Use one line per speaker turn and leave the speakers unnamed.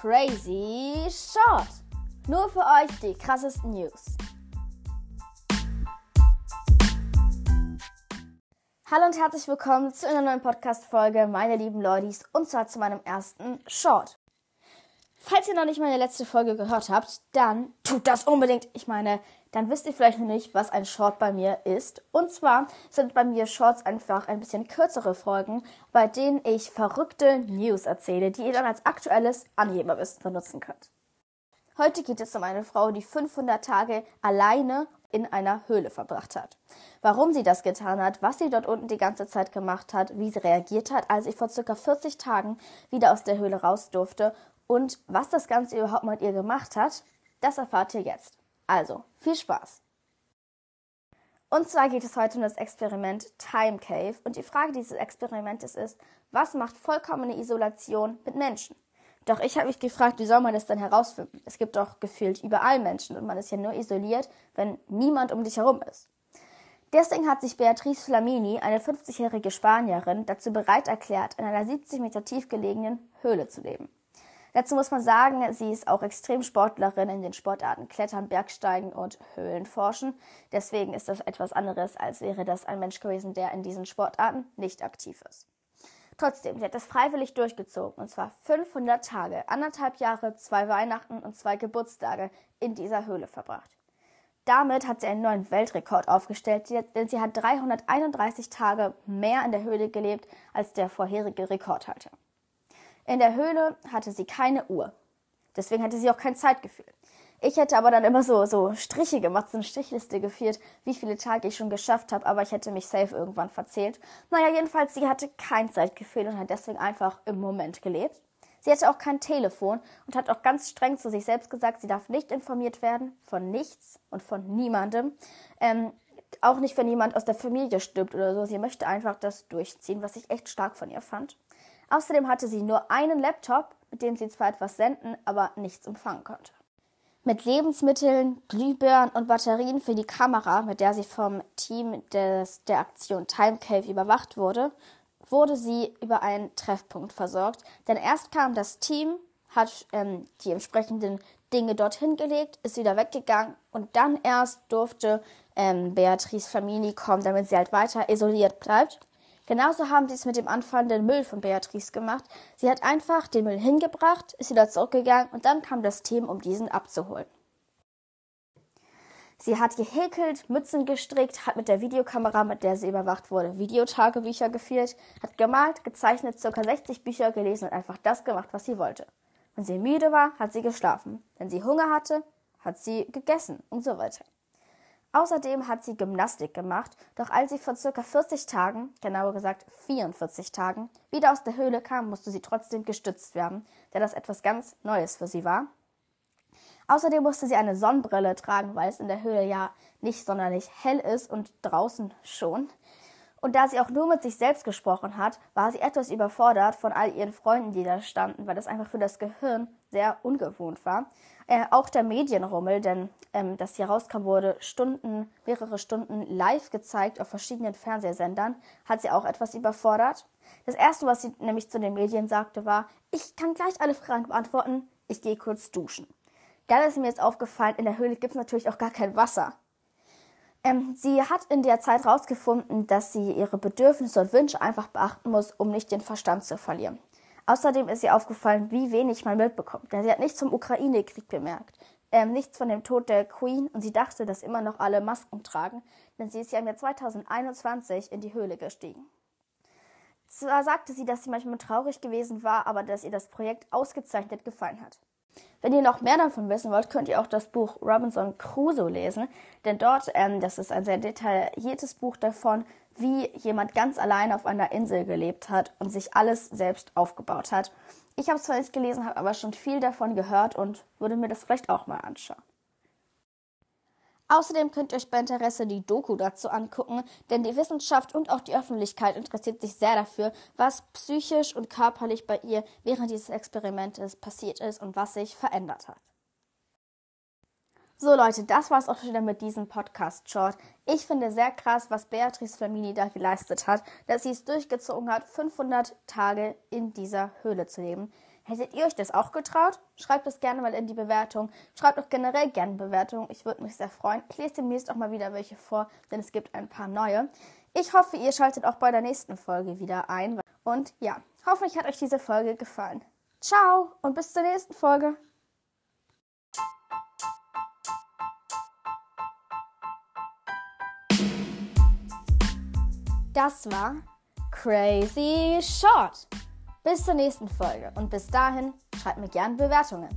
Crazy Short. Nur für euch die krassesten News. Hallo und herzlich willkommen zu einer neuen Podcast-Folge, meine lieben Lordis, und zwar zu meinem ersten Short. Falls ihr noch nicht meine letzte Folge gehört habt, dann tut das unbedingt. Ich meine, dann wisst ihr vielleicht noch nicht, was ein Short bei mir ist. Und zwar sind bei mir Shorts einfach ein bisschen kürzere Folgen, bei denen ich verrückte News erzähle, die ihr dann als aktuelles Angeberwissen benutzen könnt. Heute geht es um eine Frau, die 500 Tage alleine in einer Höhle verbracht hat. Warum sie das getan hat, was sie dort unten die ganze Zeit gemacht hat, wie sie reagiert hat, als sie vor circa 40 Tagen wieder aus der Höhle raus durfte und was das Ganze überhaupt mit ihr gemacht hat, das erfahrt ihr jetzt. Also, viel Spaß! Und zwar geht es heute um das Experiment Time Cave. Und die Frage dieses Experimentes ist, was macht vollkommene Isolation mit Menschen? Doch ich habe mich gefragt, wie soll man das dann herausfinden? Es gibt doch gefühlt überall Menschen und man ist ja nur isoliert, wenn niemand um dich herum ist. Deswegen hat sich Beatrice Flamini, eine 50-jährige Spanierin, dazu bereit erklärt, in einer 70 Meter tief gelegenen Höhle zu leben. Dazu muss man sagen, sie ist auch Extremsportlerin in den Sportarten Klettern, Bergsteigen und Höhlenforschen. Deswegen ist das etwas anderes, als wäre das ein Mensch gewesen, der in diesen Sportarten nicht aktiv ist. Trotzdem, sie hat das freiwillig durchgezogen, und zwar 500 Tage, anderthalb Jahre, zwei Weihnachten und zwei Geburtstage in dieser Höhle verbracht. Damit hat sie einen neuen Weltrekord aufgestellt, denn sie hat 331 Tage mehr in der Höhle gelebt als der vorherige Rekordhalter. In der Höhle hatte sie keine Uhr. Deswegen hatte sie auch kein Zeitgefühl. Ich hätte aber dann immer so, so Striche gemacht, so eine Strichliste geführt, wie viele Tage ich schon geschafft habe, aber ich hätte mich safe irgendwann verzählt. Naja, jedenfalls, sie hatte kein Zeitgefühl und hat deswegen einfach im Moment gelebt. Sie hatte auch kein Telefon und hat auch ganz streng zu sich selbst gesagt, sie darf nicht informiert werden von nichts und von niemandem. Ähm, auch nicht, wenn jemand aus der Familie stirbt oder so. Sie möchte einfach das durchziehen, was ich echt stark von ihr fand. Außerdem hatte sie nur einen Laptop, mit dem sie zwar etwas senden, aber nichts empfangen konnte. Mit Lebensmitteln, Glühbirnen und Batterien für die Kamera, mit der sie vom Team des, der Aktion Time Cave überwacht wurde, wurde sie über einen Treffpunkt versorgt. Denn erst kam das Team, hat ähm, die entsprechenden Dinge dorthin gelegt, ist wieder weggegangen und dann erst durfte ähm, Beatrice Famini kommen, damit sie halt weiter isoliert bleibt. Genauso haben sie es mit dem anfallenden Müll von Beatrice gemacht. Sie hat einfach den Müll hingebracht, ist wieder zurückgegangen und dann kam das Team, um diesen abzuholen. Sie hat gehäkelt, Mützen gestrickt, hat mit der Videokamera, mit der sie überwacht wurde, Videotagebücher geführt, hat gemalt, gezeichnet, ca. 60 Bücher gelesen und einfach das gemacht, was sie wollte. Wenn sie müde war, hat sie geschlafen. Wenn sie Hunger hatte, hat sie gegessen und so weiter. Außerdem hat sie Gymnastik gemacht, doch als sie vor circa 40 Tagen, genauer gesagt 44 Tagen, wieder aus der Höhle kam, musste sie trotzdem gestützt werden, da das etwas ganz Neues für sie war. Außerdem musste sie eine Sonnenbrille tragen, weil es in der Höhle ja nicht sonderlich hell ist und draußen schon. Und da sie auch nur mit sich selbst gesprochen hat, war sie etwas überfordert von all ihren Freunden, die da standen, weil das einfach für das Gehirn sehr ungewohnt war. Äh, auch der Medienrummel, denn ähm, das hier rauskam, wurde Stunden, mehrere Stunden live gezeigt auf verschiedenen Fernsehsendern, hat sie auch etwas überfordert. Das erste, was sie nämlich zu den Medien sagte, war, ich kann gleich alle Fragen beantworten, ich gehe kurz duschen. Dann ist mir jetzt aufgefallen, in der Höhle gibt es natürlich auch gar kein Wasser. Ähm, sie hat in der Zeit herausgefunden, dass sie ihre Bedürfnisse und Wünsche einfach beachten muss, um nicht den Verstand zu verlieren. Außerdem ist ihr aufgefallen, wie wenig man mitbekommt. Denn sie hat nichts zum Ukraine-Krieg bemerkt, ähm, nichts von dem Tod der Queen und sie dachte, dass immer noch alle Masken tragen, denn sie ist ja im Jahr 2021 in die Höhle gestiegen. Zwar sagte sie, dass sie manchmal traurig gewesen war, aber dass ihr das Projekt ausgezeichnet gefallen hat. Wenn ihr noch mehr davon wissen wollt, könnt ihr auch das Buch Robinson Crusoe lesen, denn dort, ähm, das ist ein sehr detailliertes Buch davon, wie jemand ganz allein auf einer Insel gelebt hat und sich alles selbst aufgebaut hat. Ich habe es zwar nicht gelesen, habe aber schon viel davon gehört und würde mir das vielleicht auch mal anschauen. Außerdem könnt ihr euch bei Interesse die Doku dazu angucken, denn die Wissenschaft und auch die Öffentlichkeit interessiert sich sehr dafür, was psychisch und körperlich bei ihr während dieses Experimentes passiert ist und was sich verändert hat. So Leute, das war's auch schon wieder mit diesem Podcast-Short. Ich finde sehr krass, was Beatrice Flamini da geleistet hat, dass sie es durchgezogen hat, 500 Tage in dieser Höhle zu leben. Hättet ihr euch das auch getraut? Schreibt es gerne mal in die Bewertung. Schreibt auch generell gerne Bewertungen. Ich würde mich sehr freuen. Ich lese demnächst auch mal wieder welche vor, denn es gibt ein paar neue. Ich hoffe, ihr schaltet auch bei der nächsten Folge wieder ein. Und ja, hoffentlich hat euch diese Folge gefallen. Ciao und bis zur nächsten Folge. Das war Crazy Short. Bis zur nächsten Folge und bis dahin schreibt mir gerne Bewertungen.